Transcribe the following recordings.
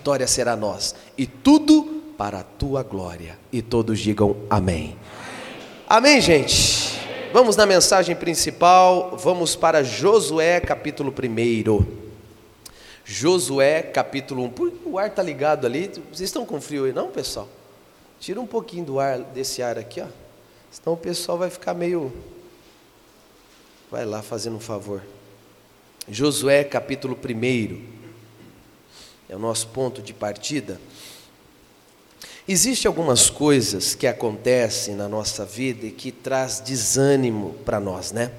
vitória será nossa. E tudo para a tua glória. E todos digam amém. Amém, gente. Vamos na mensagem principal, vamos para Josué capítulo 1. Josué capítulo 1. O ar está ligado ali. Vocês estão com frio aí, não, pessoal? Tira um pouquinho do ar, desse ar aqui, ó. Senão o pessoal vai ficar meio. Vai lá fazendo um favor. Josué capítulo 1. É o nosso ponto de partida. Existem algumas coisas que acontecem na nossa vida e que traz desânimo para nós, né?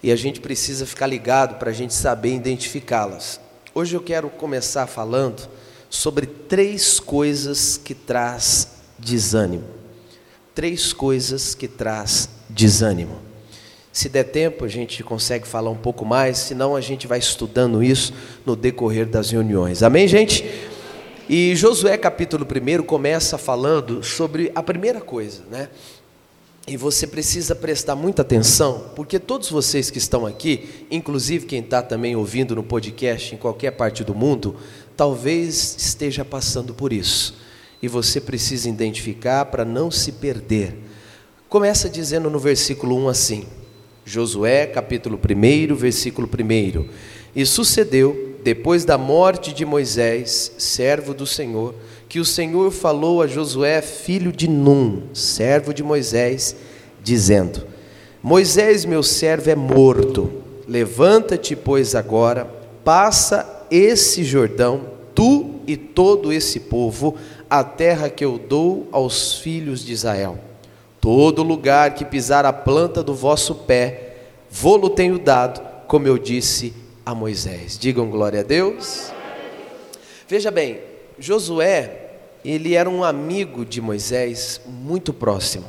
E a gente precisa ficar ligado para a gente saber identificá-las. Hoje eu quero começar falando sobre três coisas que traz desânimo. Três coisas que traz desânimo. Se der tempo, a gente consegue falar um pouco mais, senão a gente vai estudando isso no decorrer das reuniões. Amém, gente? E Josué capítulo 1 começa falando sobre a primeira coisa, né? E você precisa prestar muita atenção, porque todos vocês que estão aqui, inclusive quem está também ouvindo no podcast em qualquer parte do mundo, talvez esteja passando por isso. E você precisa identificar para não se perder. Começa dizendo no versículo 1 assim: Josué, capítulo 1, versículo 1. E sucedeu, depois da morte de Moisés, servo do Senhor, que o Senhor falou a Josué, filho de Num, servo de Moisés, dizendo: Moisés, meu servo, é morto. Levanta-te, pois, agora, passa esse Jordão, tu e todo esse povo, a terra que eu dou aos filhos de Israel Todo lugar que pisar a planta do vosso pé, vou-lo tenho dado, como eu disse a Moisés. Digam glória a Deus. Veja bem, Josué, ele era um amigo de Moisés muito próximo.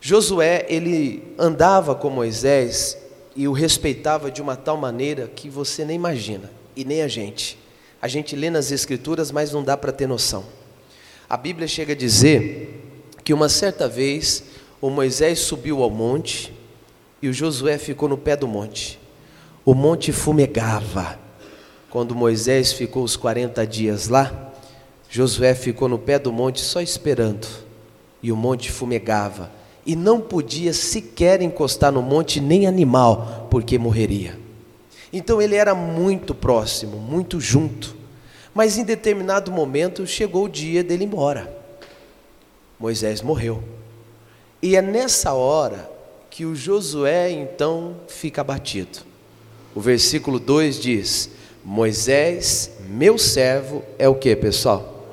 Josué, ele andava com Moisés e o respeitava de uma tal maneira que você nem imagina, e nem a gente. A gente lê nas Escrituras, mas não dá para ter noção. A Bíblia chega a dizer que uma certa vez o Moisés subiu ao monte e o Josué ficou no pé do monte. O monte fumegava. Quando Moisés ficou os 40 dias lá, Josué ficou no pé do monte só esperando. E o monte fumegava. E não podia sequer encostar no monte nem animal, porque morreria. Então ele era muito próximo, muito junto. Mas em determinado momento chegou o dia dele ir embora. Moisés morreu. E é nessa hora que o Josué então fica abatido. O versículo 2 diz: Moisés, meu servo, é o que, pessoal?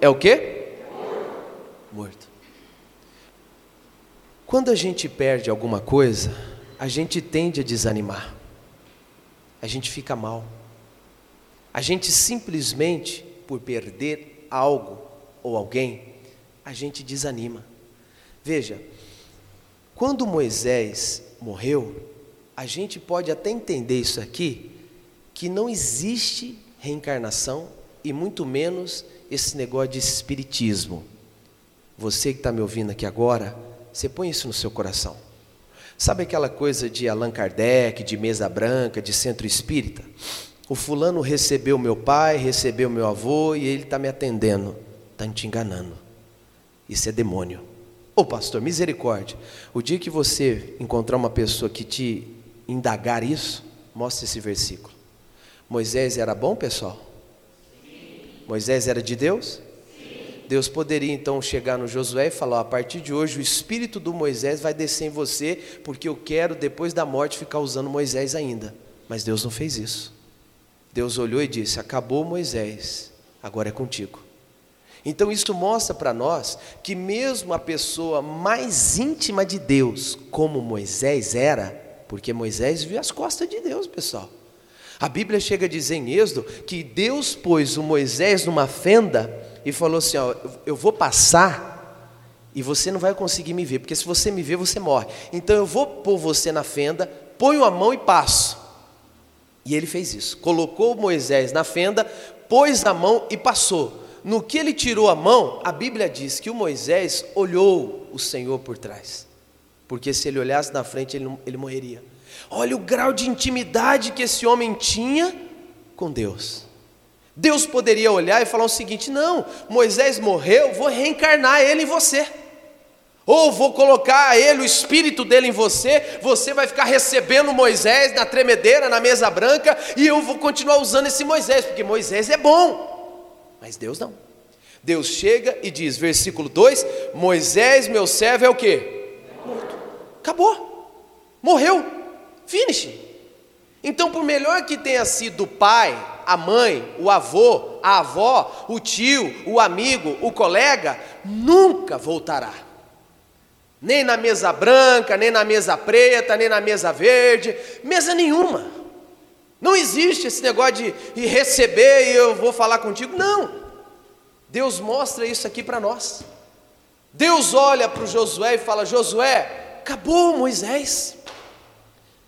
É o que? Morto. Quando a gente perde alguma coisa, a gente tende a desanimar. A gente fica mal. A gente simplesmente, por perder algo ou alguém, a gente desanima. Veja, quando Moisés morreu, a gente pode até entender isso aqui, que não existe reencarnação e muito menos esse negócio de espiritismo. Você que está me ouvindo aqui agora, você põe isso no seu coração. Sabe aquela coisa de Allan Kardec, de mesa branca, de centro espírita? O fulano recebeu meu pai, recebeu meu avô e ele está me atendendo. Está te enganando. Isso é demônio. Ô oh, pastor, misericórdia. O dia que você encontrar uma pessoa que te indagar isso, mostre esse versículo. Moisés era bom, pessoal? Sim. Moisés era de Deus? Sim. Deus poderia então chegar no Josué e falar: a partir de hoje o espírito do Moisés vai descer em você, porque eu quero depois da morte ficar usando Moisés ainda. Mas Deus não fez isso. Deus olhou e disse: acabou Moisés, agora é contigo. Então isso mostra para nós que mesmo a pessoa mais íntima de Deus, como Moisés era, porque Moisés viu as costas de Deus, pessoal. A Bíblia chega a dizer em Êxodo que Deus pôs o Moisés numa fenda e falou assim: ó, eu vou passar e você não vai conseguir me ver, porque se você me ver, você morre. Então eu vou pôr você na fenda, ponho a mão e passo. E ele fez isso. Colocou Moisés na fenda, pôs a mão e passou. No que ele tirou a mão, a Bíblia diz que o Moisés olhou o Senhor por trás, porque se ele olhasse na frente, ele, não, ele morreria. Olha o grau de intimidade que esse homem tinha com Deus. Deus poderia olhar e falar o seguinte: não, Moisés morreu, vou reencarnar ele em você. Ou vou colocar ele, o espírito dele em você, você vai ficar recebendo Moisés na tremedeira, na mesa branca, e eu vou continuar usando esse Moisés, porque Moisés é bom. Mas Deus não. Deus chega e diz, versículo 2: Moisés, meu servo, é o que? Morto. Acabou. Morreu. Finish. Então, por melhor que tenha sido o pai, a mãe, o avô, a avó, o tio, o amigo, o colega, nunca voltará. Nem na mesa branca, nem na mesa preta, nem na mesa verde, mesa nenhuma. Não existe esse negócio de, de receber e eu vou falar contigo. Não. Deus mostra isso aqui para nós. Deus olha para o Josué e fala: Josué, acabou Moisés,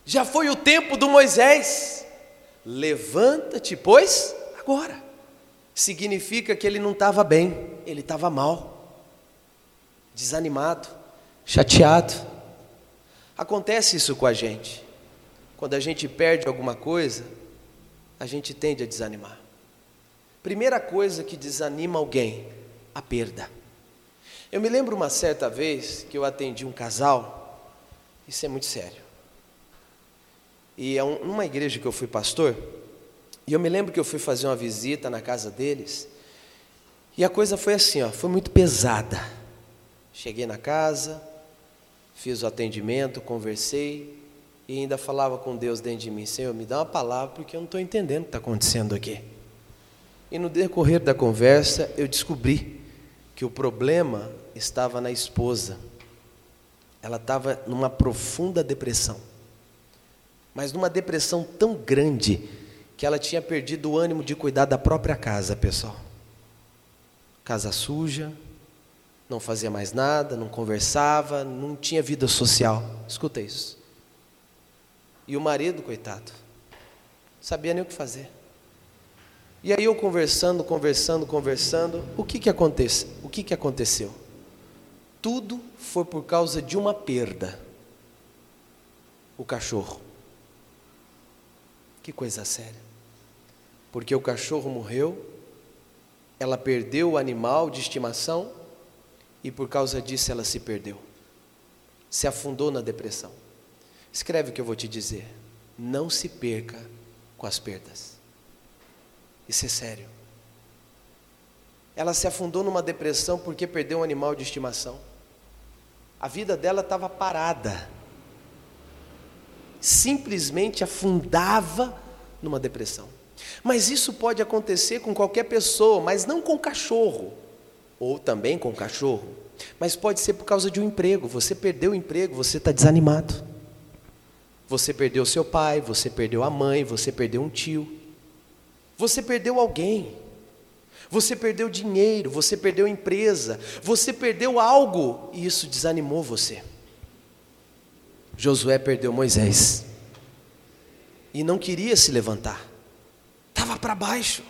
já foi o tempo do Moisés, levanta-te, pois, agora. Significa que ele não estava bem, ele estava mal, desanimado, chateado. Acontece isso com a gente, quando a gente perde alguma coisa, a gente tende a desanimar. Primeira coisa que desanima alguém, a perda. Eu me lembro uma certa vez que eu atendi um casal, isso é muito sério. E é um, uma igreja que eu fui pastor, e eu me lembro que eu fui fazer uma visita na casa deles, e a coisa foi assim, ó, foi muito pesada. Cheguei na casa, fiz o atendimento, conversei, e ainda falava com Deus dentro de mim, Senhor, me dá uma palavra, porque eu não estou entendendo o que está acontecendo aqui. E no decorrer da conversa, eu descobri que o problema estava na esposa. Ela estava numa profunda depressão. Mas numa depressão tão grande que ela tinha perdido o ânimo de cuidar da própria casa, pessoal. Casa suja, não fazia mais nada, não conversava, não tinha vida social. Escuta isso. E o marido, coitado, sabia nem o que fazer. E aí eu conversando, conversando, conversando, o que que acontece? O que que aconteceu? Tudo foi por causa de uma perda. O cachorro. Que coisa séria. Porque o cachorro morreu, ela perdeu o animal de estimação e por causa disso ela se perdeu. Se afundou na depressão. Escreve o que eu vou te dizer. Não se perca com as perdas. Isso é sério. Ela se afundou numa depressão porque perdeu um animal de estimação. A vida dela estava parada. Simplesmente afundava numa depressão. Mas isso pode acontecer com qualquer pessoa, mas não com cachorro, ou também com cachorro. Mas pode ser por causa de um emprego. Você perdeu o emprego, você está desanimado. Você perdeu seu pai, você perdeu a mãe, você perdeu um tio. Você perdeu alguém. Você perdeu dinheiro, você perdeu empresa, você perdeu algo e isso desanimou você. Josué perdeu Moisés e não queria se levantar, estava para baixo.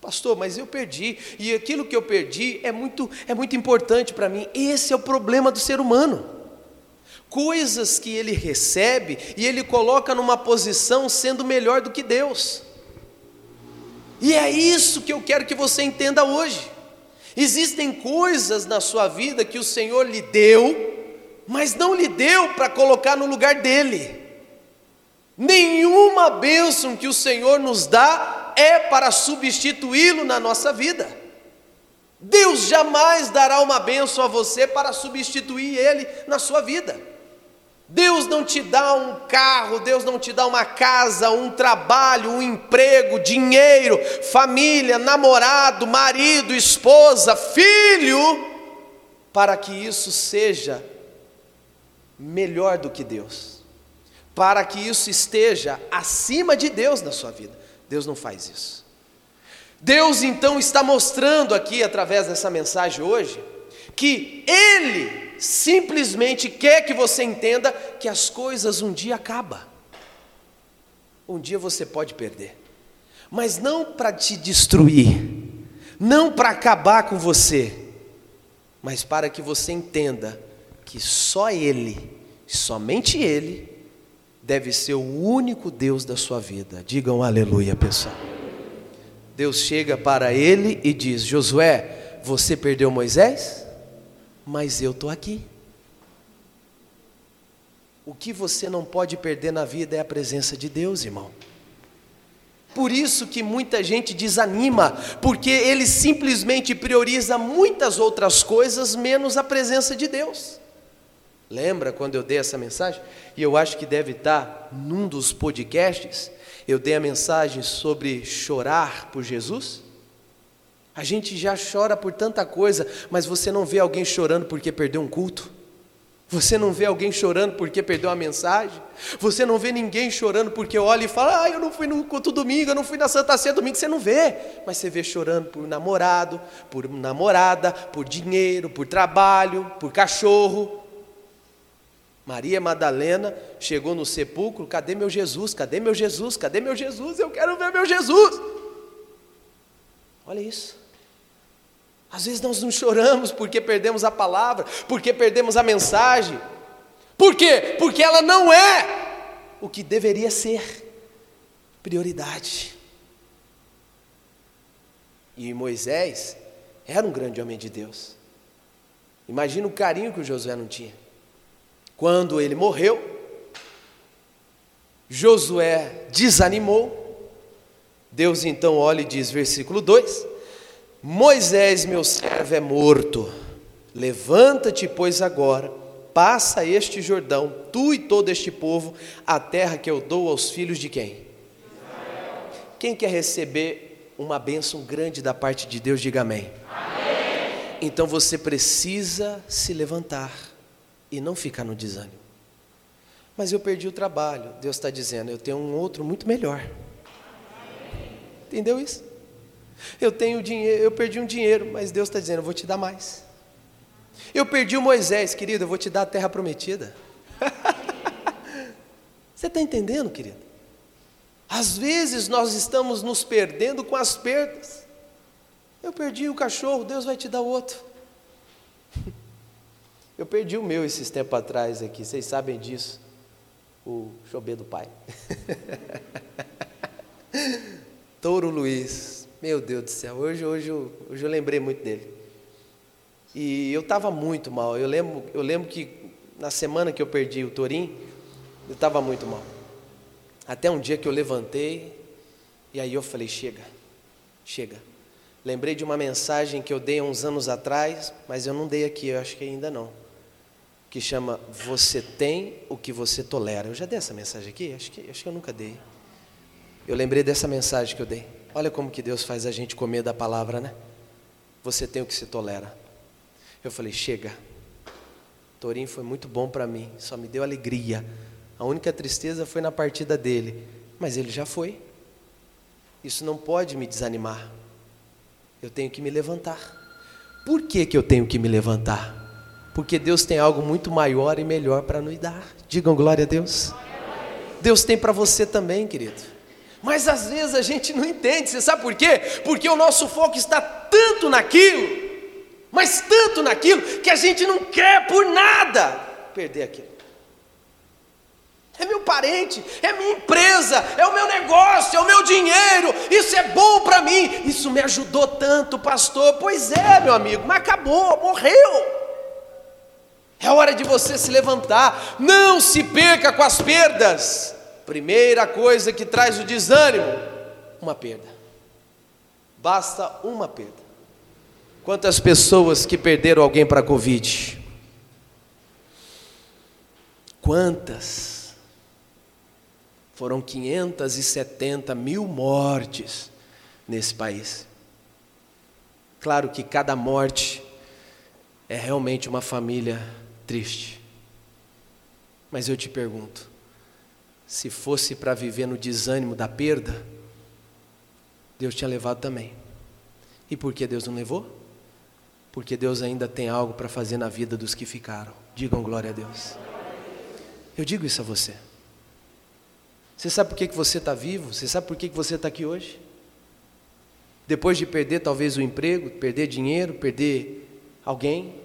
Pastor, mas eu perdi, e aquilo que eu perdi é muito, é muito importante para mim. Esse é o problema do ser humano. Coisas que ele recebe e ele coloca numa posição sendo melhor do que Deus. E é isso que eu quero que você entenda hoje. Existem coisas na sua vida que o Senhor lhe deu, mas não lhe deu para colocar no lugar dele. Nenhuma bênção que o Senhor nos dá é para substituí-lo na nossa vida. Deus jamais dará uma bênção a você para substituir ele na sua vida. Deus não te dá um carro, Deus não te dá uma casa, um trabalho, um emprego, dinheiro, família, namorado, marido, esposa, filho, para que isso seja melhor do que Deus, para que isso esteja acima de Deus na sua vida. Deus não faz isso. Deus então está mostrando aqui, através dessa mensagem hoje, que Ele simplesmente quer que você entenda que as coisas um dia acabam. Um dia você pode perder, mas não para te destruir, não para acabar com você, mas para que você entenda que só Ele, somente Ele, deve ser o único Deus da sua vida. Digam aleluia, pessoal. Deus chega para ele e diz: Josué, você perdeu Moisés, mas eu estou aqui. O que você não pode perder na vida é a presença de Deus, irmão. Por isso que muita gente desanima, porque ele simplesmente prioriza muitas outras coisas menos a presença de Deus. Lembra quando eu dei essa mensagem? E eu acho que deve estar num dos podcasts. Eu dei a mensagem sobre chorar por Jesus. A gente já chora por tanta coisa, mas você não vê alguém chorando porque perdeu um culto. Você não vê alguém chorando porque perdeu a mensagem? Você não vê ninguém chorando porque olha e fala: Ah, eu não fui no culto domingo, eu não fui na Santa Ceia domingo. Você não vê, mas você vê chorando por namorado, por namorada, por dinheiro, por trabalho, por cachorro. Maria Madalena chegou no sepulcro: Cadê meu Jesus? Cadê meu Jesus? Cadê meu Jesus? Eu quero ver meu Jesus. Olha isso. Às vezes nós não choramos porque perdemos a palavra, porque perdemos a mensagem. Por quê? Porque ela não é o que deveria ser prioridade. E Moisés era um grande homem de Deus. Imagina o carinho que o Josué não tinha. Quando ele morreu, Josué desanimou. Deus então olha e diz, versículo 2: Moisés, meu servo, é morto. Levanta-te, pois, agora, passa este Jordão, tu e todo este povo, a terra que eu dou aos filhos de quem? Quem quer receber uma bênção grande da parte de Deus, diga amém. amém. Então você precisa se levantar e não ficar no desânimo. Mas eu perdi o trabalho, Deus está dizendo, eu tenho um outro muito melhor. Entendeu isso? Eu tenho dinheiro, eu perdi um dinheiro, mas Deus está dizendo, eu vou te dar mais. Eu perdi o Moisés, querido, eu vou te dar a terra prometida. Você está entendendo, querido? Às vezes nós estamos nos perdendo com as perdas. Eu perdi o cachorro, Deus vai te dar outro. Eu perdi o meu esses tempos atrás aqui, vocês sabem disso. O chobê do pai. Touro Luiz, meu Deus do céu, hoje, hoje, hoje eu lembrei muito dele. E eu estava muito mal. Eu lembro, eu lembro que na semana que eu perdi o Torim, eu estava muito mal. Até um dia que eu levantei e aí eu falei: chega, chega. Lembrei de uma mensagem que eu dei há uns anos atrás, mas eu não dei aqui, eu acho que ainda não. Que chama Você tem o que você tolera. Eu já dei essa mensagem aqui? Acho que, acho que eu nunca dei. Eu lembrei dessa mensagem que eu dei. Olha como que Deus faz a gente comer da palavra, né? Você tem o que se tolera. Eu falei, chega. Torim foi muito bom para mim, só me deu alegria. A única tristeza foi na partida dele, mas ele já foi. Isso não pode me desanimar. Eu tenho que me levantar. Por que, que eu tenho que me levantar? Porque Deus tem algo muito maior e melhor para nos dar. Digam glória a Deus. Deus tem para você também, querido. Mas às vezes a gente não entende, você sabe por quê? Porque o nosso foco está tanto naquilo, mas tanto naquilo, que a gente não quer por nada perder aquilo. É meu parente, é minha empresa, é o meu negócio, é o meu dinheiro, isso é bom para mim, isso me ajudou tanto, pastor. Pois é, meu amigo, mas acabou, morreu. É hora de você se levantar, não se perca com as perdas. Primeira coisa que traz o desânimo: uma perda. Basta uma perda. Quantas pessoas que perderam alguém para a Covid? Quantas? Foram 570 mil mortes nesse país. Claro que cada morte é realmente uma família triste. Mas eu te pergunto: se fosse para viver no desânimo da perda, Deus tinha levado também. E por que Deus não levou? Porque Deus ainda tem algo para fazer na vida dos que ficaram. Digam glória a Deus. Eu digo isso a você. Você sabe por que, que você está vivo? Você sabe por que, que você está aqui hoje? Depois de perder talvez o emprego, perder dinheiro, perder alguém,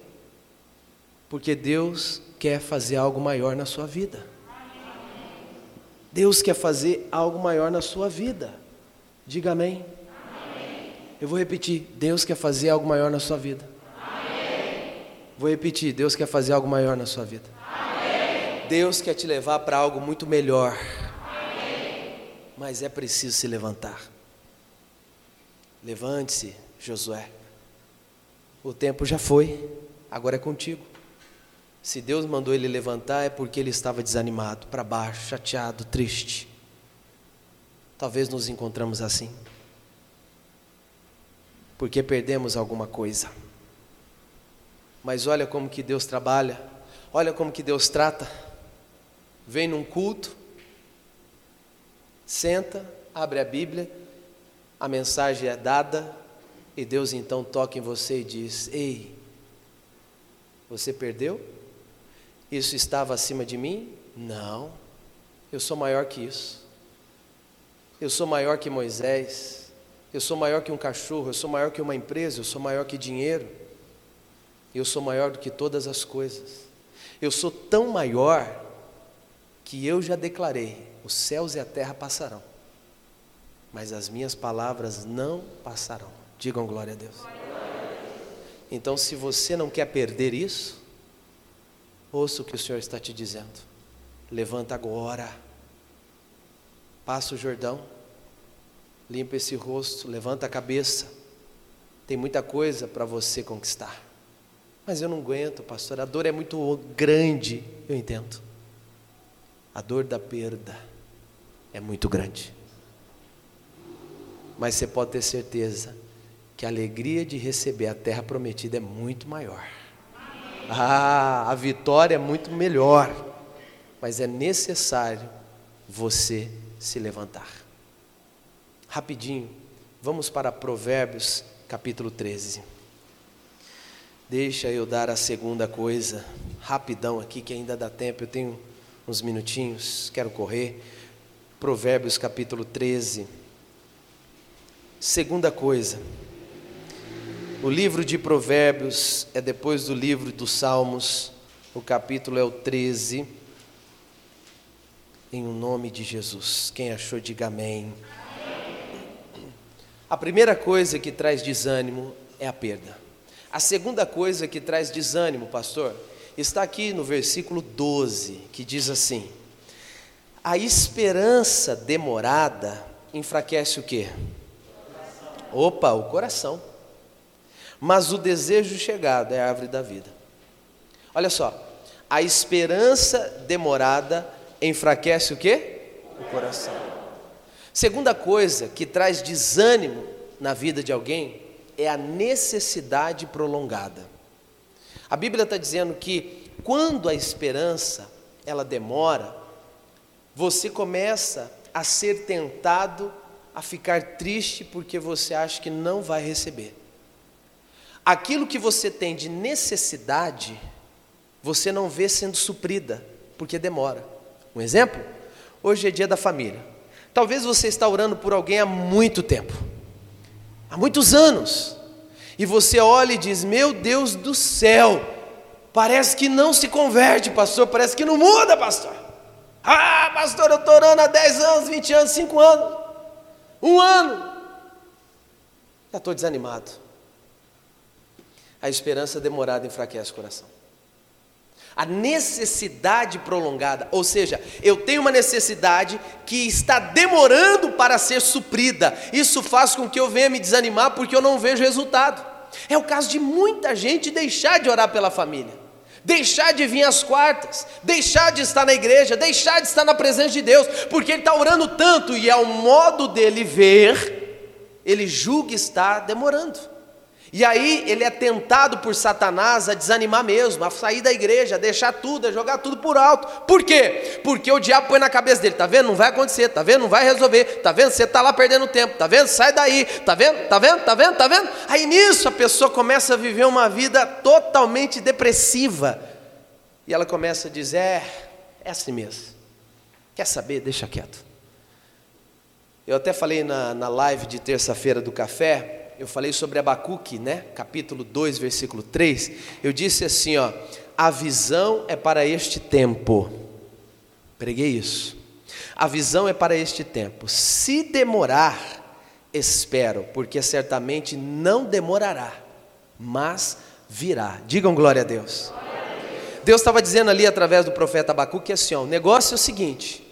porque Deus quer fazer algo maior na sua vida. Deus quer fazer algo maior na sua vida. Diga amém. amém. Eu vou repetir: Deus quer fazer algo maior na sua vida. Vou repetir: Deus quer fazer algo maior na sua vida. Deus quer te levar para algo muito melhor. Mas é preciso se levantar. Levante-se, Josué. O tempo já foi, agora é contigo. Se Deus mandou ele levantar, é porque ele estava desanimado, para baixo, chateado, triste. Talvez nos encontramos assim, porque perdemos alguma coisa. Mas olha como que Deus trabalha, olha como que Deus trata. Vem num culto, senta, abre a Bíblia, a mensagem é dada, e Deus então toca em você e diz: Ei, você perdeu? Isso estava acima de mim? Não, eu sou maior que isso. Eu sou maior que Moisés. Eu sou maior que um cachorro. Eu sou maior que uma empresa. Eu sou maior que dinheiro. Eu sou maior do que todas as coisas. Eu sou tão maior que eu já declarei: os céus e a terra passarão, mas as minhas palavras não passarão. Digam glória a Deus. Então, se você não quer perder isso, ouça o que o Senhor está te dizendo. Levanta agora, passa o Jordão, limpa esse rosto, levanta a cabeça. Tem muita coisa para você conquistar. Mas eu não aguento, pastor, a dor é muito grande. Eu entendo. A dor da perda é muito grande. Mas você pode ter certeza que a alegria de receber a terra prometida é muito maior. Ah, a vitória é muito melhor. Mas é necessário você se levantar. Rapidinho, vamos para Provérbios capítulo 13. Deixa eu dar a segunda coisa, rapidão aqui, que ainda dá tempo, eu tenho uns minutinhos, quero correr. Provérbios capítulo 13. Segunda coisa, o livro de Provérbios é depois do livro dos Salmos, o capítulo é o 13. Em o nome de Jesus. Quem achou, diga amém. A primeira coisa que traz desânimo é a perda. A segunda coisa que traz desânimo, pastor, está aqui no versículo 12, que diz assim: A esperança demorada enfraquece o quê? Opa, o coração. Mas o desejo chegado é a árvore da vida. Olha só, a esperança demorada enfraquece o quê? O coração. Segunda coisa que traz desânimo na vida de alguém é a necessidade prolongada. A Bíblia está dizendo que quando a esperança ela demora, você começa a ser tentado a ficar triste porque você acha que não vai receber. Aquilo que você tem de necessidade, você não vê sendo suprida, porque demora. Um exemplo? Hoje é dia da família. Talvez você está orando por alguém há muito tempo há muitos anos, e você olha e diz: Meu Deus do céu, parece que não se converte, pastor, parece que não muda, pastor. Ah, pastor, eu estou orando há 10 anos, 20 anos, 5 anos, um ano, já estou desanimado. A esperança demorada enfraquece o coração a necessidade prolongada, ou seja, eu tenho uma necessidade que está demorando para ser suprida. Isso faz com que eu venha me desanimar porque eu não vejo resultado. É o caso de muita gente deixar de orar pela família, deixar de vir às quartas, deixar de estar na igreja, deixar de estar na presença de Deus, porque ele está orando tanto e é o modo dele ver, ele julga estar demorando. E aí ele é tentado por Satanás a desanimar mesmo, a sair da igreja, a deixar tudo, a jogar tudo por alto. Por quê? Porque o diabo põe na cabeça dele, tá vendo? Não vai acontecer, tá vendo? Não vai resolver, tá vendo? Você tá lá perdendo tempo, tá vendo? Sai daí, tá vendo? Tá vendo? Tá vendo? Tá vendo? Aí nisso a pessoa começa a viver uma vida totalmente depressiva. E ela começa a dizer: é, é assim mesmo. Quer saber? Deixa quieto. Eu até falei na, na live de terça-feira do café, eu falei sobre Abacuque, né? Capítulo 2, versículo 3. Eu disse assim, ó: "A visão é para este tempo". Preguei isso. A visão é para este tempo. Se demorar, espero, porque certamente não demorará, mas virá. Digam glória a Deus. Deus estava dizendo ali através do profeta Abacuque assim: ó, o negócio é o seguinte: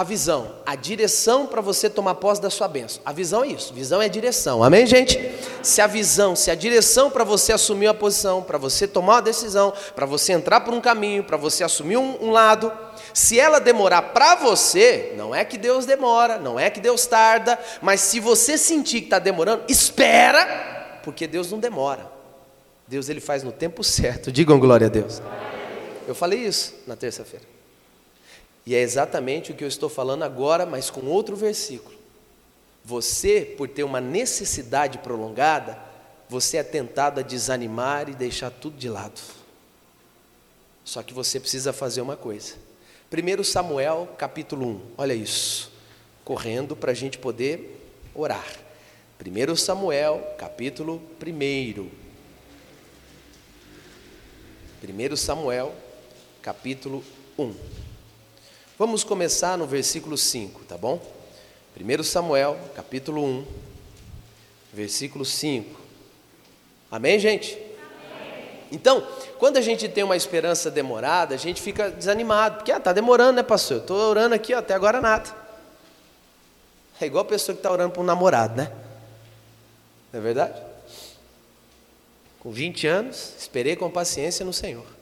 a visão, a direção para você tomar posse da sua bênção. A visão é isso, visão é direção, amém, gente? Se a visão, se a direção para você assumir uma posição, para você tomar uma decisão, para você entrar por um caminho, para você assumir um, um lado, se ela demorar para você, não é que Deus demora, não é que Deus tarda, mas se você sentir que está demorando, espera, porque Deus não demora. Deus ele faz no tempo certo. Digam glória a Deus. Eu falei isso na terça-feira. E é exatamente o que eu estou falando agora, mas com outro versículo. Você, por ter uma necessidade prolongada, você é tentado a desanimar e deixar tudo de lado. Só que você precisa fazer uma coisa. 1 Samuel capítulo 1, olha isso, correndo para a gente poder orar. 1 Samuel capítulo 1. 1 Samuel capítulo 1. Vamos começar no versículo 5, tá bom? 1 Samuel, capítulo 1, versículo 5. Amém, gente? Amém. Então, quando a gente tem uma esperança demorada, a gente fica desanimado, porque ah, tá demorando, né, pastor? Eu estou orando aqui ó, até agora nada. É igual a pessoa que está orando para um namorado, né? Não é verdade? Com 20 anos, esperei com paciência no Senhor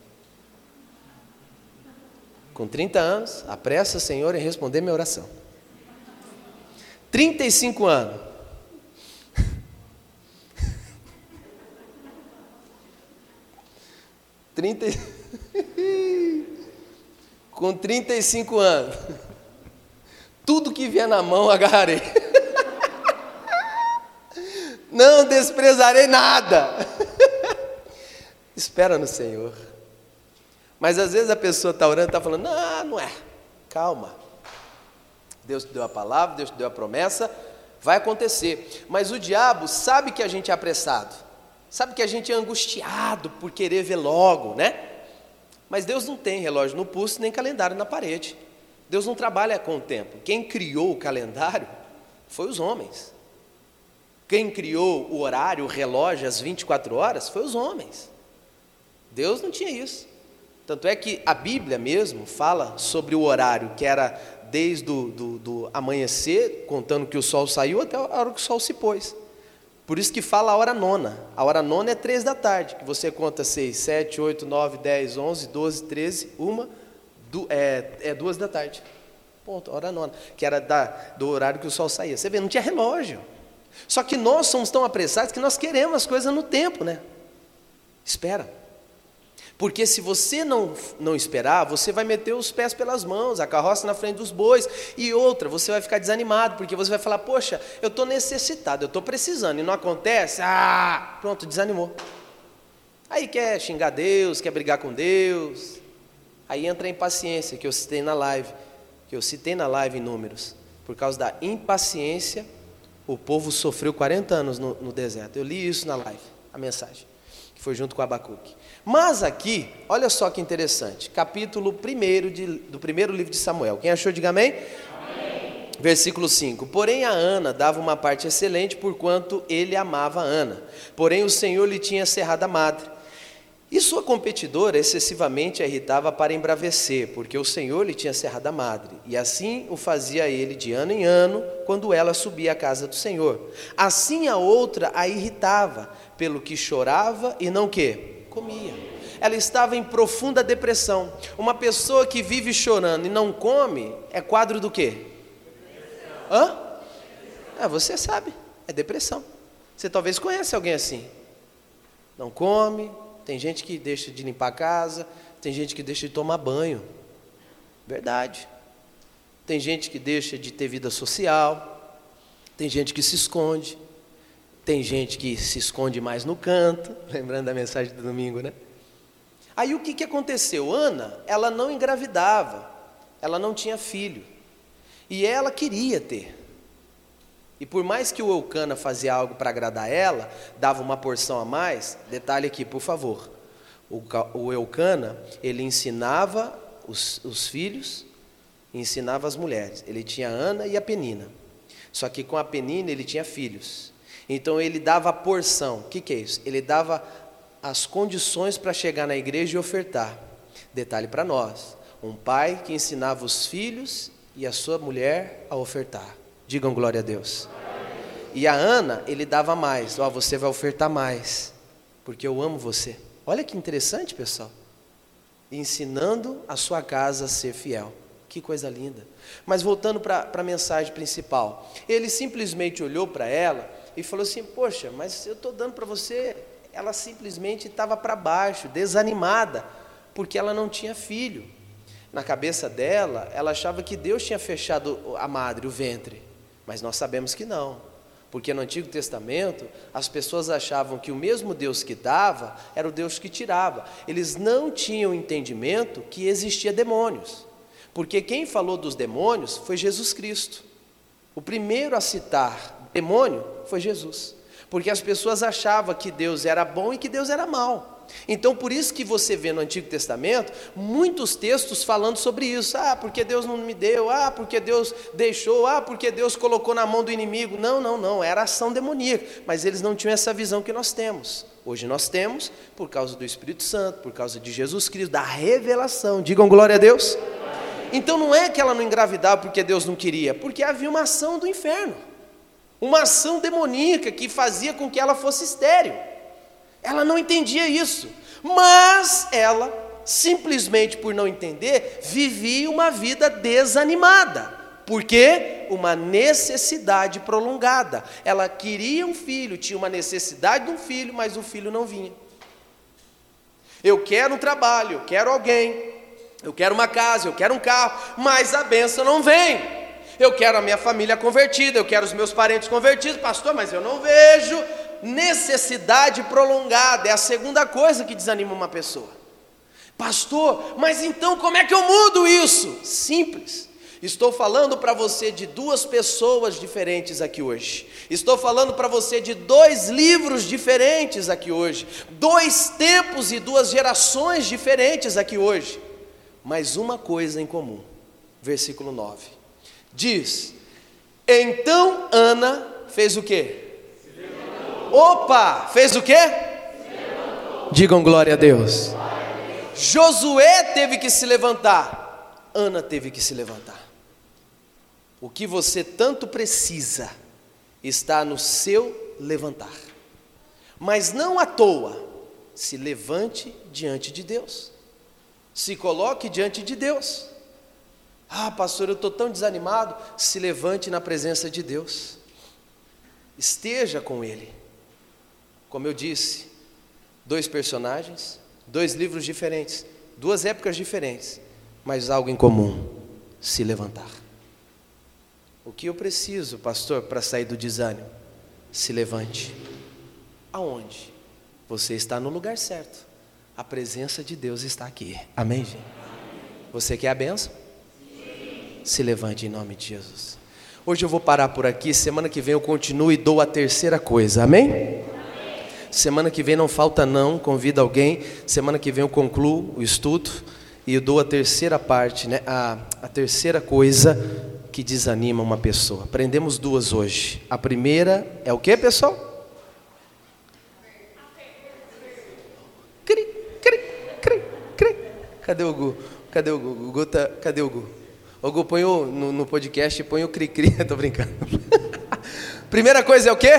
com 30 anos, apressa, Senhor, em responder minha oração. 35 anos. Trinta... com 35 anos. Tudo que vier na mão agarrarei. Não desprezarei nada. Espera no Senhor. Mas às vezes a pessoa está orando e está falando, não, não é. Calma. Deus te deu a palavra, Deus te deu a promessa, vai acontecer. Mas o diabo sabe que a gente é apressado, sabe que a gente é angustiado por querer ver logo, né? Mas Deus não tem relógio no pulso nem calendário na parede. Deus não trabalha com o tempo. Quem criou o calendário foi os homens. Quem criou o horário, o relógio, as 24 horas, foi os homens. Deus não tinha isso. Tanto é que a Bíblia mesmo fala sobre o horário, que era desde o do, do amanhecer, contando que o sol saiu, até a hora que o sol se pôs. Por isso que fala a hora nona. A hora nona é três da tarde, que você conta seis, sete, oito, nove, dez, onze, doze, treze, uma, du, é, é duas da tarde. Ponto, hora nona, que era da, do horário que o sol saía. Você vê, não tinha relógio. Só que nós somos tão apressados que nós queremos as coisas no tempo, né? Espera. Porque se você não, não esperar, você vai meter os pés pelas mãos, a carroça na frente dos bois. E outra, você vai ficar desanimado, porque você vai falar: Poxa, eu estou necessitado, eu estou precisando, e não acontece. Ah, pronto, desanimou. Aí quer xingar Deus, quer brigar com Deus. Aí entra a impaciência, que eu citei na live, que eu citei na live em números. Por causa da impaciência, o povo sofreu 40 anos no, no deserto. Eu li isso na live, a mensagem, que foi junto com Abacuque. Mas aqui, olha só que interessante, capítulo 1 de, do primeiro livro de Samuel. Quem achou, diga amém? Versículo 5: Porém a Ana dava uma parte excelente, porquanto ele amava Ana. Porém o Senhor lhe tinha cerrado a madre. E sua competidora excessivamente a irritava para embravecer, porque o Senhor lhe tinha cerrado a madre, e assim o fazia ele de ano em ano, quando ela subia à casa do Senhor. Assim a outra a irritava, pelo que chorava e não que comia. Ela estava em profunda depressão. Uma pessoa que vive chorando e não come é quadro do quê? Hã? É, você sabe, é depressão. Você talvez conhece alguém assim. Não come, tem gente que deixa de limpar a casa, tem gente que deixa de tomar banho. Verdade. Tem gente que deixa de ter vida social, tem gente que se esconde. Tem gente que se esconde mais no canto, lembrando da mensagem do domingo, né? Aí o que, que aconteceu? Ana, ela não engravidava, ela não tinha filho. E ela queria ter. E por mais que o Eucana fazia algo para agradar ela, dava uma porção a mais, detalhe aqui, por favor. O, Eucana, ele ensinava os, os filhos, ensinava as mulheres. Ele tinha Ana e a Penina. Só que com a Penina ele tinha filhos. Então ele dava a porção. O que, que é isso? Ele dava as condições para chegar na igreja e ofertar. Detalhe para nós: um pai que ensinava os filhos e a sua mulher a ofertar. Digam glória a Deus. E a Ana, ele dava mais. Ó, oh, você vai ofertar mais, porque eu amo você. Olha que interessante, pessoal. Ensinando a sua casa a ser fiel. Que coisa linda. Mas voltando para a mensagem principal. Ele simplesmente olhou para ela e falou assim: Poxa, mas eu estou dando para você. Ela simplesmente estava para baixo, desanimada, porque ela não tinha filho. Na cabeça dela, ela achava que Deus tinha fechado a madre, o ventre. Mas nós sabemos que não. Porque no Antigo Testamento, as pessoas achavam que o mesmo Deus que dava era o Deus que tirava. Eles não tinham entendimento que existia demônios. Porque quem falou dos demônios foi Jesus Cristo. O primeiro a citar demônio foi Jesus. Porque as pessoas achavam que Deus era bom e que Deus era mau. Então, por isso que você vê no Antigo Testamento muitos textos falando sobre isso. Ah, porque Deus não me deu, ah, porque Deus deixou, ah, porque Deus colocou na mão do inimigo. Não, não, não, era ação demoníaca, mas eles não tinham essa visão que nós temos. Hoje nós temos, por causa do Espírito Santo, por causa de Jesus Cristo, da revelação. Digam glória a Deus. Então não é que ela não engravidava porque Deus não queria, porque havia uma ação do inferno, uma ação demoníaca que fazia com que ela fosse estéril. Ela não entendia isso, mas ela, simplesmente por não entender, vivia uma vida desanimada. Por quê? Uma necessidade prolongada. Ela queria um filho, tinha uma necessidade de um filho, mas o filho não vinha. Eu quero um trabalho, eu quero alguém, eu quero uma casa, eu quero um carro, mas a benção não vem. Eu quero a minha família convertida, eu quero os meus parentes convertidos, pastor, mas eu não vejo necessidade prolongada é a segunda coisa que desanima uma pessoa. Pastor, mas então como é que eu mudo isso? Simples. Estou falando para você de duas pessoas diferentes aqui hoje. Estou falando para você de dois livros diferentes aqui hoje. Dois tempos e duas gerações diferentes aqui hoje. Mas uma coisa em comum. Versículo 9. Diz: Então Ana fez o quê? Opa, fez o quê? Digam glória a Deus. Josué teve que se levantar, Ana teve que se levantar. O que você tanto precisa está no seu levantar. Mas não à toa, se levante diante de Deus. Se coloque diante de Deus. Ah, pastor, eu estou tão desanimado. Se levante na presença de Deus. Esteja com Ele. Como eu disse, dois personagens, dois livros diferentes, duas épocas diferentes, mas algo em comum: se levantar. O que eu preciso, pastor, para sair do desânimo? Se levante. Aonde? Você está no lugar certo. A presença de Deus está aqui. Amém, gente? Você quer a benção? Sim. Se levante em nome de Jesus. Hoje eu vou parar por aqui. Semana que vem eu continuo e dou a terceira coisa. Amém? Semana que vem não falta não, convida alguém. Semana que vem eu concluo o estudo e eu dou a terceira parte, né? A, a terceira coisa que desanima uma pessoa. Aprendemos duas hoje. A primeira é o que, pessoal? Cri, cri, cri, cri. Cadê o Gu? Cadê o Gu? O Gu tá, cadê o Gu? O Gu põe o, no, no podcast, põe o cri-cri. Tô brincando. Primeira coisa é o que?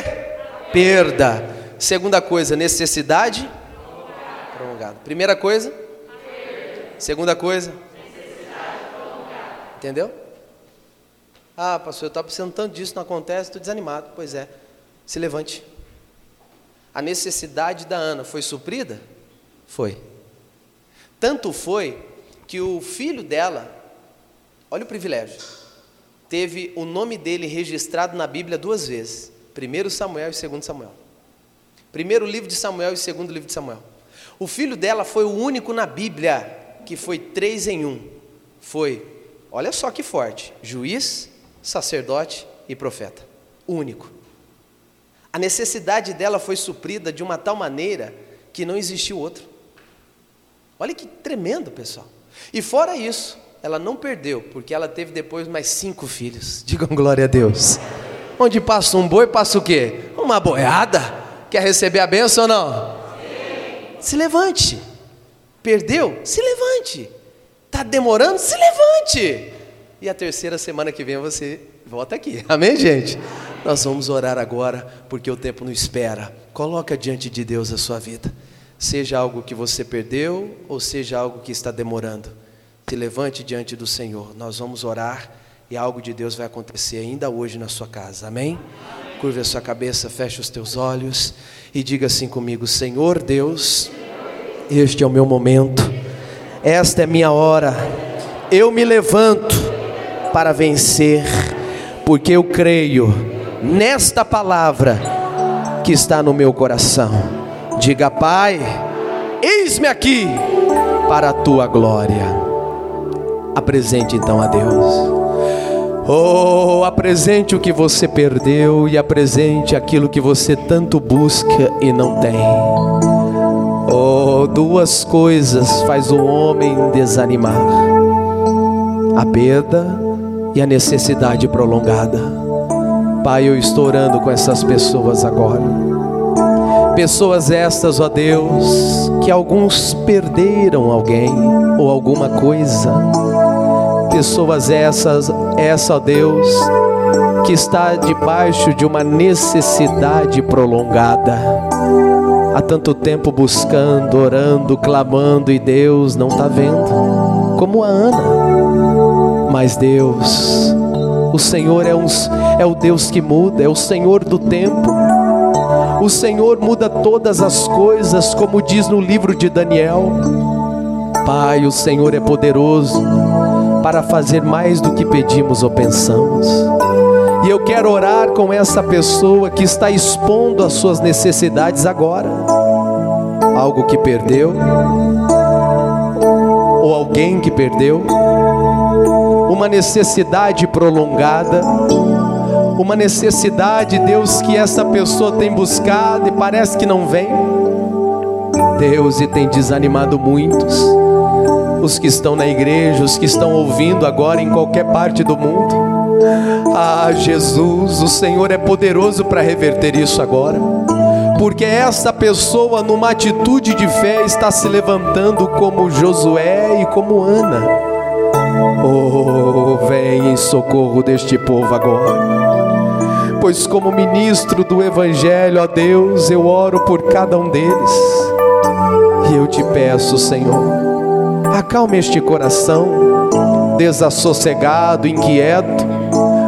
Perda. Segunda coisa, necessidade prolongada. Primeira coisa? Segunda coisa? Entendeu? Ah, pastor, eu estava precisando tanto disso, não acontece, estou desanimado. Pois é, se levante. A necessidade da Ana foi suprida? Foi. Tanto foi que o filho dela, olha o privilégio, teve o nome dele registrado na Bíblia duas vezes: 1 Samuel e 2 Samuel. Primeiro livro de Samuel e segundo livro de Samuel. O filho dela foi o único na Bíblia que foi três em um. Foi, olha só que forte: juiz, sacerdote e profeta. Único. A necessidade dela foi suprida de uma tal maneira que não existiu outro. Olha que tremendo, pessoal. E fora isso, ela não perdeu, porque ela teve depois mais cinco filhos. Digam glória a Deus. Onde passa um boi, passa o quê? Uma boiada. Quer receber a bênção ou não? Se levante. Perdeu? Se levante. Está demorando? Se levante. E a terceira semana que vem você volta aqui. Amém, gente? Nós vamos orar agora, porque o tempo não espera. Coloca diante de Deus a sua vida. Seja algo que você perdeu ou seja algo que está demorando. Se levante diante do Senhor. Nós vamos orar e algo de Deus vai acontecer ainda hoje na sua casa. Amém? Curve a sua cabeça, feche os teus olhos e diga assim comigo: Senhor Deus, este é o meu momento. Esta é minha hora. Eu me levanto para vencer, porque eu creio nesta palavra que está no meu coração. Diga, Pai, eis-me aqui para a tua glória. Apresente então a Deus. Oh, apresente o que você perdeu e apresente aquilo que você tanto busca e não tem. Oh, duas coisas faz o homem desanimar: a perda e a necessidade prolongada. Pai, eu estou orando com essas pessoas agora. Pessoas estas, ó Deus, que alguns perderam alguém ou alguma coisa pessoas essas, essa, ó Deus, que está debaixo de uma necessidade prolongada. Há tanto tempo buscando, orando, clamando e Deus não está vendo, como a Ana. Mas Deus, o Senhor é, é o Deus que muda, é o Senhor do tempo. O Senhor muda todas as coisas, como diz no livro de Daniel. Pai, o Senhor é poderoso para fazer mais do que pedimos ou pensamos. E eu quero orar com essa pessoa que está expondo as suas necessidades agora. Algo que perdeu, ou alguém que perdeu, uma necessidade prolongada, uma necessidade, Deus, que essa pessoa tem buscado e parece que não vem. Deus, e tem desanimado muitos os que estão na igreja, os que estão ouvindo agora em qualquer parte do mundo. Ah, Jesus, o Senhor é poderoso para reverter isso agora, porque essa pessoa, numa atitude de fé, está se levantando como Josué e como Ana. Oh, vem em socorro deste povo agora, pois, como ministro do Evangelho, ó Deus, eu oro por cada um deles, e eu te peço, Senhor Acalme este coração desassossegado, inquieto,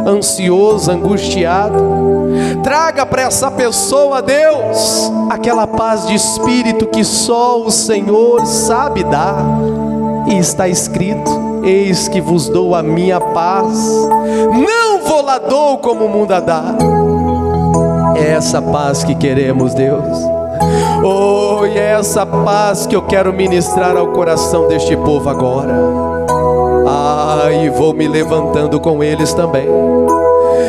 ansioso, angustiado. Traga para essa pessoa, Deus, aquela paz de espírito que só o Senhor sabe dar. E está escrito: Eis que vos dou a minha paz, não vou lá dou como o mundo a dá. É essa paz que queremos, Deus Oh, e é essa paz que eu quero ministrar ao coração deste povo agora. Ah, e vou me levantando com eles também.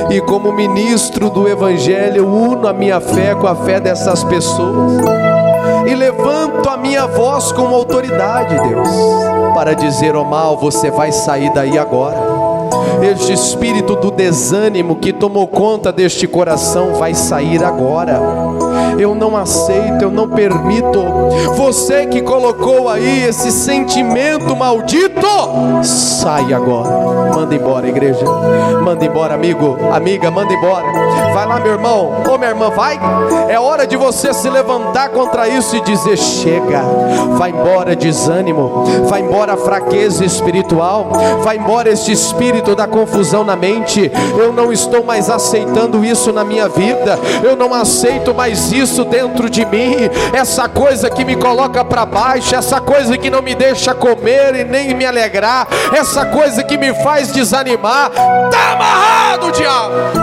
E como ministro do Evangelho, eu uno a minha fé com a fé dessas pessoas. E levanto a minha voz com autoridade, Deus, para dizer: ao oh, mal, você vai sair daí agora. Este espírito do desânimo que tomou conta deste coração vai sair agora eu não aceito, eu não permito. Você que colocou aí esse sentimento maldito, sai agora. Manda embora, igreja. Manda embora, amigo, amiga, manda embora. Vai lá, meu irmão, ou minha irmã, vai. É hora de você se levantar contra isso e dizer: chega. Vai embora desânimo, vai embora fraqueza espiritual, vai embora este espírito da confusão na mente. Eu não estou mais aceitando isso na minha vida. Eu não aceito mais isso dentro de mim, essa coisa que me coloca para baixo, essa coisa que não me deixa comer e nem me alegrar, essa coisa que me faz desanimar, está amarrado, diabo.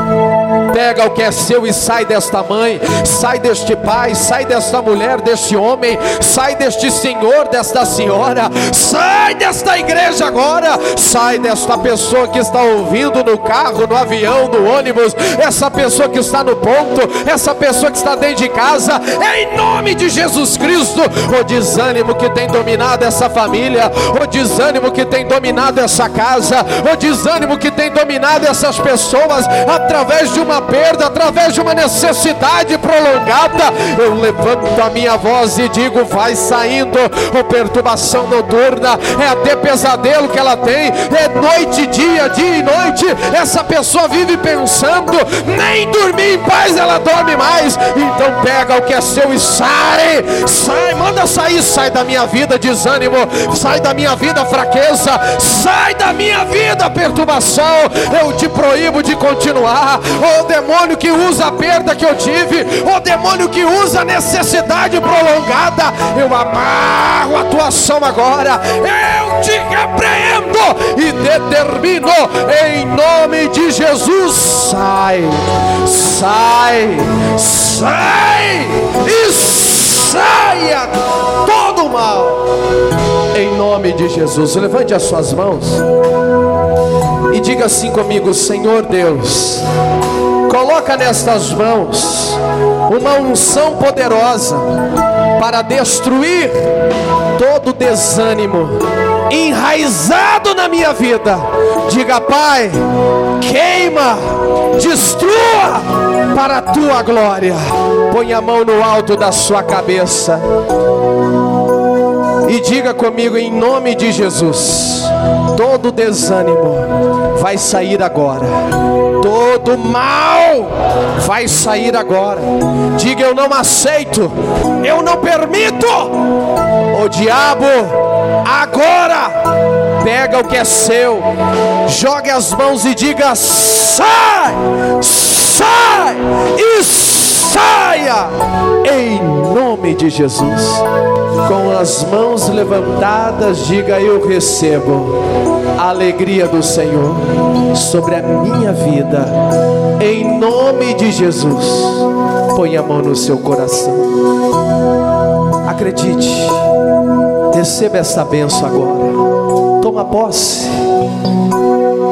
Pega o que é seu e sai desta mãe, sai deste pai, sai desta mulher, deste homem, sai deste senhor, desta senhora, sai desta igreja agora, sai desta pessoa que está ouvindo no carro, no avião, no ônibus, essa pessoa que está no ponto, essa pessoa que está dentro de casa, é em nome de Jesus Cristo, o desânimo que tem dominado essa família, o desânimo que tem dominado essa casa, o desânimo que tem dominado essas pessoas através de uma perda, através de uma necessidade prolongada, eu levanto a minha voz e digo: vai saindo, ou perturbação noturna, é até pesadelo que ela tem, é noite, dia, dia e noite. Essa pessoa vive pensando, nem dormir em paz ela dorme mais. Então pega o que é seu e sai, sai, manda sair, sai da minha vida desânimo, sai da minha vida fraqueza, sai da minha vida perturbação. Eu te proíbo de continuar. O demônio que usa a perda que eu tive, o demônio que usa a necessidade prolongada, eu amarro a tua ação agora. Eu te repreendo e determino em nome de Jesus. Sai, sai, sai e saia todo o mal. Em nome de Jesus, levante as suas mãos e diga assim comigo: Senhor Deus, coloca nestas mãos uma unção poderosa para destruir todo desânimo enraizado na minha vida. Diga, Pai, queima, destrua para a tua glória. Põe a mão no alto da sua cabeça e diga comigo em nome de Jesus: todo desânimo vai sair agora, todo mal vai sair agora. Diga eu não aceito, eu não permito. O diabo agora pega o que é seu, jogue as mãos e diga: sai, sai e saia em nome de Jesus. Com as mãos levantadas, diga: Eu recebo a alegria do Senhor sobre a minha vida, em nome de Jesus. Põe a mão no seu coração, acredite, receba essa benção agora, toma posse.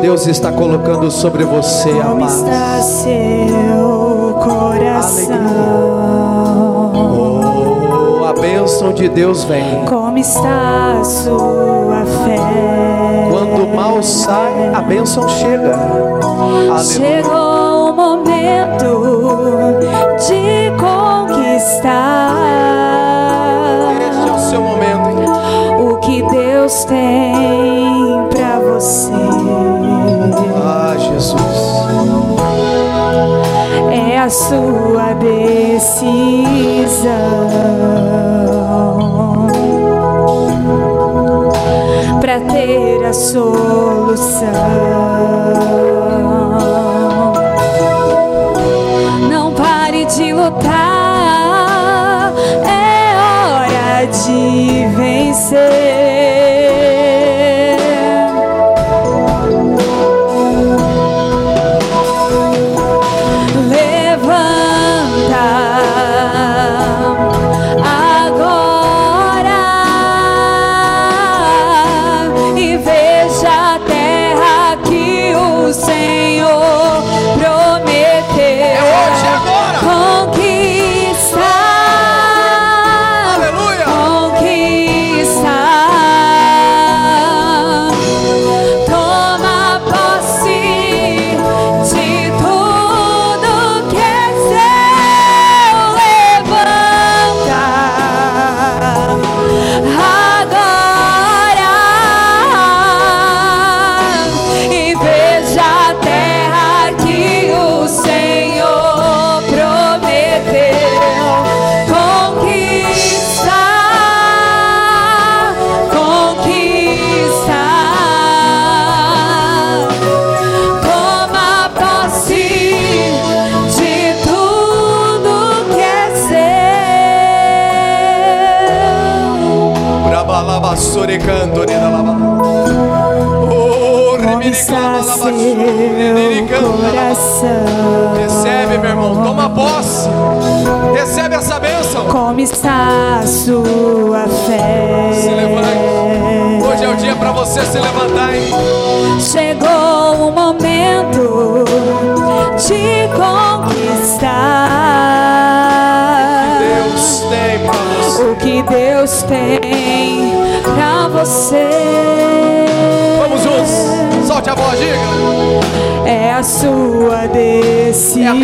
Deus está colocando sobre você a paz. Oh, a bênção de Deus vem. Como está a sua fé? Quando o mal sai, a bênção chega. Aleluia. Chegou o momento de conquistar Este é o seu momento. hein? o que Deus tem pra você. Ah, Jesus. É a sua decisão para ter a solução. Não pare de lutar, é hora de vencer. Como está a sua fé? Se levante. Hoje é o dia para você se levantar, hein? Chegou o momento de conquistar Deus tem para você. o que Deus tem a sua decisão.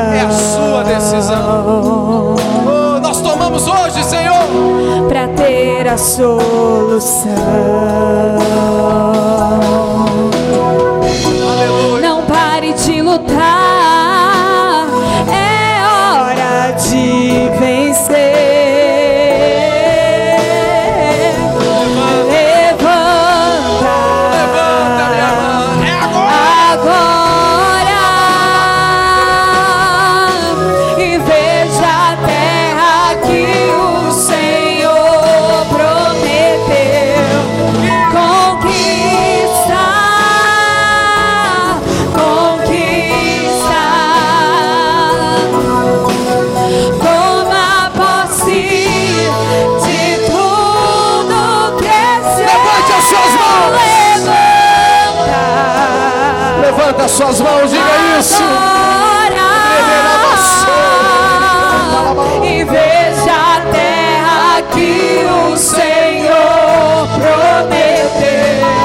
É a sua decisão. Oh, nós tomamos hoje, Senhor, para ter a solução. Levanta suas mãos, diga isso. Adora, e veja a terra que o Senhor prometeu.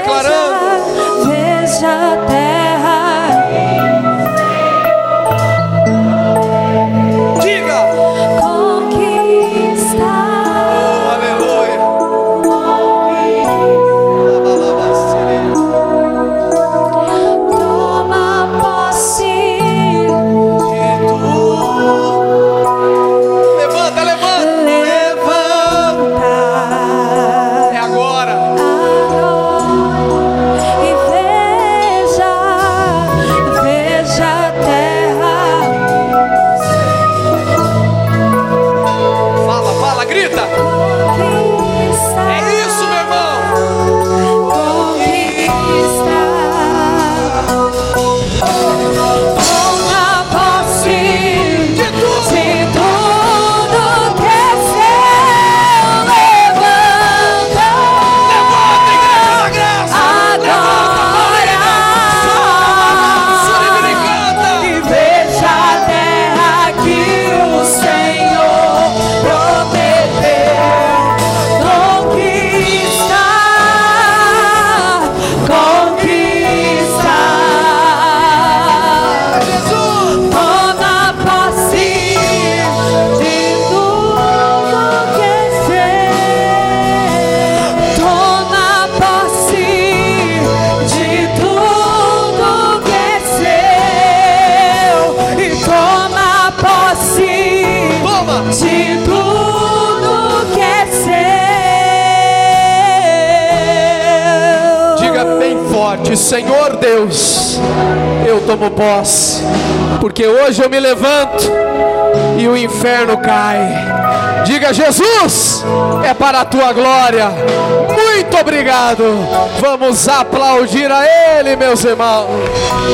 declarando. tomo posse, porque hoje eu me levanto e o inferno cai. Diga, Jesus, é para a tua glória. Muito obrigado. Vamos aplaudir a Ele, meus irmãos.